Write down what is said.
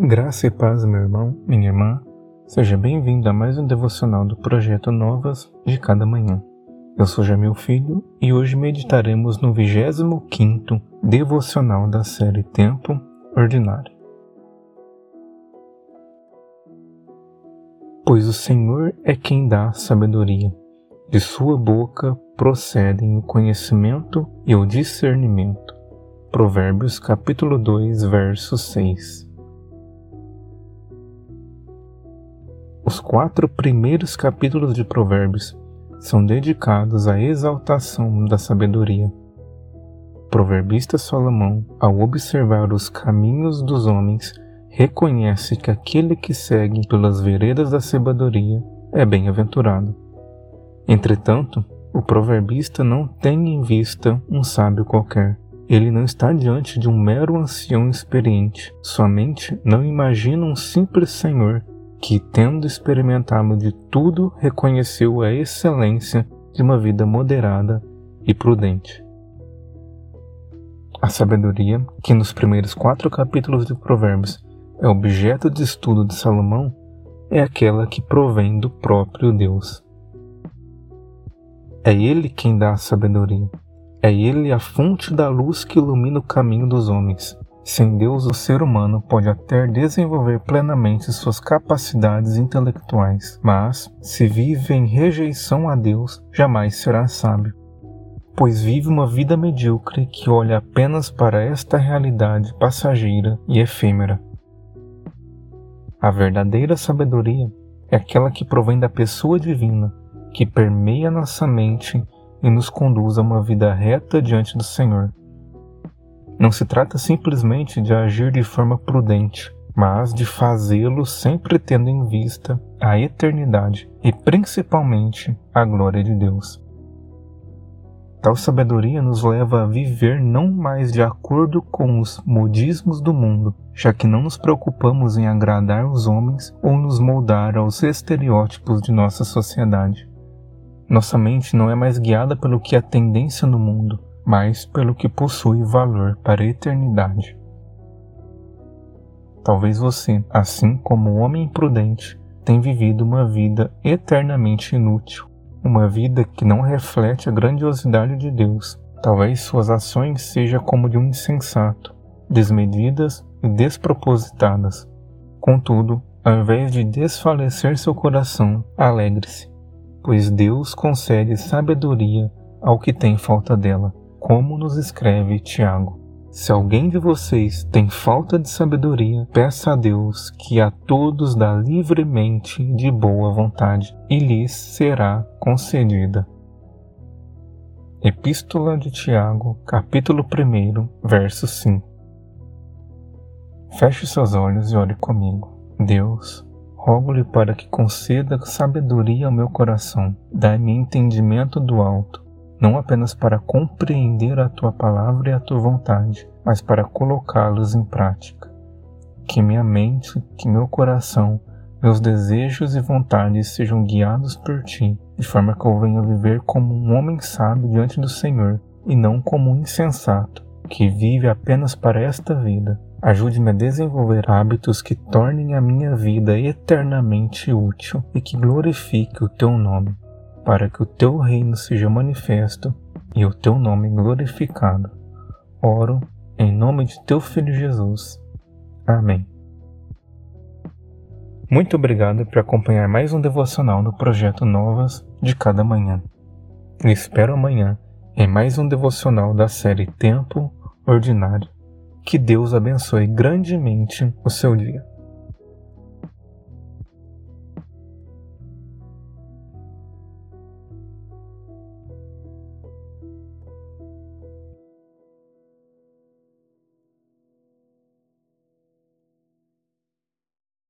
Graça e paz, meu irmão, minha irmã. Seja bem-vindo a mais um devocional do projeto Novas de Cada Manhã. Eu sou Jamil Filho e hoje meditaremos no 25º devocional da série Tempo Ordinário. Pois o Senhor é quem dá sabedoria. De sua boca procedem o conhecimento e o discernimento. Provérbios capítulo 2, verso 6. Os quatro primeiros capítulos de Provérbios são dedicados à exaltação da sabedoria. O proverbista Salomão, ao observar os caminhos dos homens, reconhece que aquele que segue pelas veredas da sabedoria é bem-aventurado. Entretanto, o proverbista não tem em vista um sábio qualquer. Ele não está diante de um mero ancião experiente. Sua mente não imagina um simples senhor que, tendo experimentado de tudo, reconheceu a excelência de uma vida moderada e prudente. A sabedoria, que nos primeiros quatro capítulos de Provérbios é objeto de estudo de Salomão, é aquela que provém do próprio Deus. É Ele quem dá a sabedoria. É Ele a fonte da luz que ilumina o caminho dos homens. Sem Deus, o ser humano pode até desenvolver plenamente suas capacidades intelectuais, mas, se vive em rejeição a Deus, jamais será sábio, pois vive uma vida medíocre que olha apenas para esta realidade passageira e efêmera. A verdadeira sabedoria é aquela que provém da pessoa divina, que permeia nossa mente e nos conduz a uma vida reta diante do Senhor. Não se trata simplesmente de agir de forma prudente, mas de fazê-lo sempre tendo em vista a eternidade e principalmente a glória de Deus. Tal sabedoria nos leva a viver não mais de acordo com os modismos do mundo, já que não nos preocupamos em agradar os homens ou nos moldar aos estereótipos de nossa sociedade. Nossa mente não é mais guiada pelo que é tendência no mundo, mas pelo que possui valor para a eternidade. Talvez você, assim como um homem imprudente, tenha vivido uma vida eternamente inútil, uma vida que não reflete a grandiosidade de Deus. Talvez suas ações sejam como de um insensato, desmedidas e despropositadas. Contudo, ao invés de desfalecer seu coração, alegre-se, pois Deus concede sabedoria ao que tem falta dela como nos escreve Tiago. Se alguém de vocês tem falta de sabedoria, peça a Deus que a todos dá livremente de boa vontade, e lhes será concedida. Epístola de Tiago, capítulo 1, verso 5. Feche seus olhos e ore comigo. Deus, rogo-lhe para que conceda sabedoria ao meu coração, dá-me entendimento do alto não apenas para compreender a tua palavra e a tua vontade, mas para colocá-los em prática. Que minha mente, que meu coração, meus desejos e vontades sejam guiados por ti, de forma que eu venha viver como um homem sábio diante do Senhor e não como um insensato que vive apenas para esta vida. Ajude-me a desenvolver hábitos que tornem a minha vida eternamente útil e que glorifique o teu nome para que o teu reino seja manifesto e o teu nome glorificado. Oro em nome de teu filho Jesus. Amém. Muito obrigado por acompanhar mais um devocional do projeto Novas de cada manhã. Espero amanhã em mais um devocional da série Tempo Ordinário. Que Deus abençoe grandemente o seu dia.